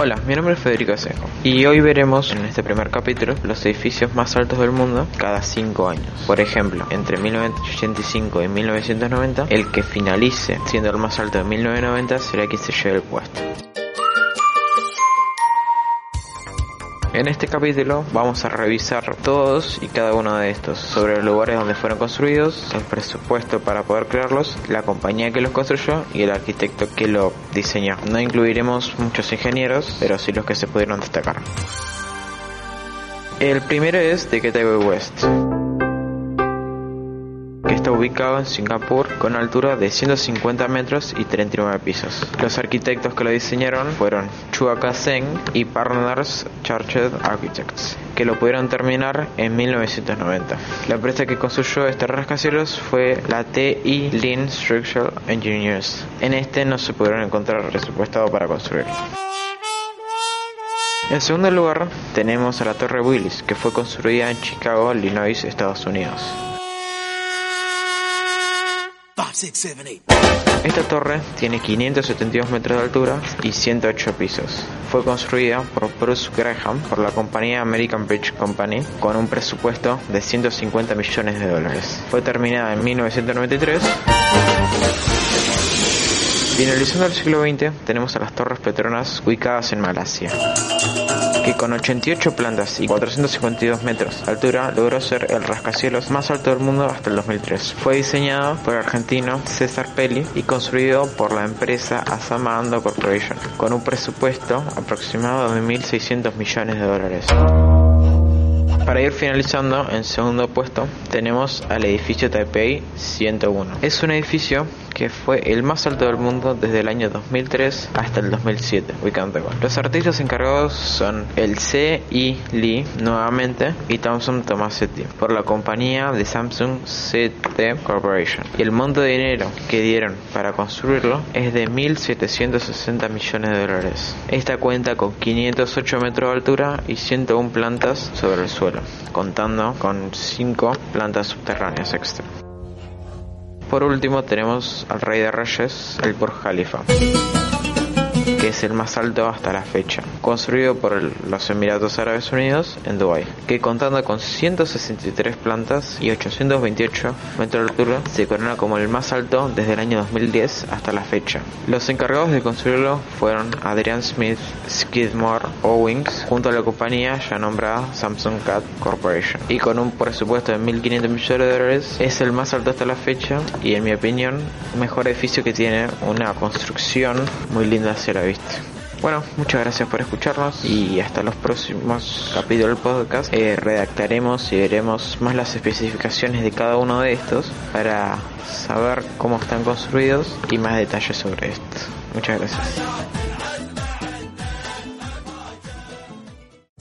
Hola, mi nombre es Federico Sejo y hoy veremos en este primer capítulo los edificios más altos del mundo cada 5 años. Por ejemplo, entre 1985 y 1990, el que finalice siendo el más alto de 1990 será quien se lleve el puesto. En este capítulo vamos a revisar todos y cada uno de estos, sobre los lugares donde fueron construidos, el presupuesto para poder crearlos, la compañía que los construyó y el arquitecto que lo diseñó. No incluiremos muchos ingenieros, pero sí los que se pudieron destacar. El primero es de Gateway West ubicado en Singapur con altura de 150 metros y 39 pisos. Los arquitectos que lo diseñaron fueron Chua Ka Seng y Partners Chartered Architects, que lo pudieron terminar en 1990. La empresa que construyó este rascacielos fue la TI Lin Structural Engineers. En este no se pudieron encontrar presupuestado para construir. En segundo lugar, tenemos a la Torre Willis, que fue construida en Chicago, Illinois, Estados Unidos. Esta torre tiene 572 metros de altura y 108 pisos. Fue construida por Bruce Graham por la compañía American Bridge Company con un presupuesto de 150 millones de dólares. Fue terminada en 1993. Finalizando el siglo XX tenemos a las Torres Petronas ubicadas en Malasia que con 88 plantas y 452 metros de altura logró ser el rascacielos más alto del mundo hasta el 2003. Fue diseñado por el argentino César Pelli y construido por la empresa Asama Ando Corporation, con un presupuesto aproximado de 1.600 millones de dólares. Para ir finalizando, en segundo puesto tenemos al edificio Taipei 101. Es un edificio que fue el más alto del mundo desde el año 2003 hasta el 2007, ubicando Los artistas encargados son el C. E. Lee nuevamente y Thomson Tomasetti por la compañía de Samsung CT Corporation. Y el monto de dinero que dieron para construirlo es de 1.760 millones de dólares. Esta cuenta con 508 metros de altura y 101 plantas sobre el suelo, contando con 5 plantas subterráneas extra. Por último tenemos al Rey de Reyes, el Burj Khalifa es el más alto hasta la fecha, construido por los Emiratos Árabes Unidos en Dubái, que contando con 163 plantas y 828 metros de altura, se corona como el más alto desde el año 2010 hasta la fecha. Los encargados de construirlo fueron Adrian Smith, Skidmore, Owings, junto a la compañía ya nombrada Samsung Cat Corporation, y con un presupuesto de 1.500 millones de dólares, es el más alto hasta la fecha y en mi opinión, mejor edificio que tiene una construcción muy linda hacia la vista. Bueno, muchas gracias por escucharnos y hasta los próximos capítulos del podcast eh, redactaremos y veremos más las especificaciones de cada uno de estos para saber cómo están construidos y más detalles sobre esto. Muchas gracias.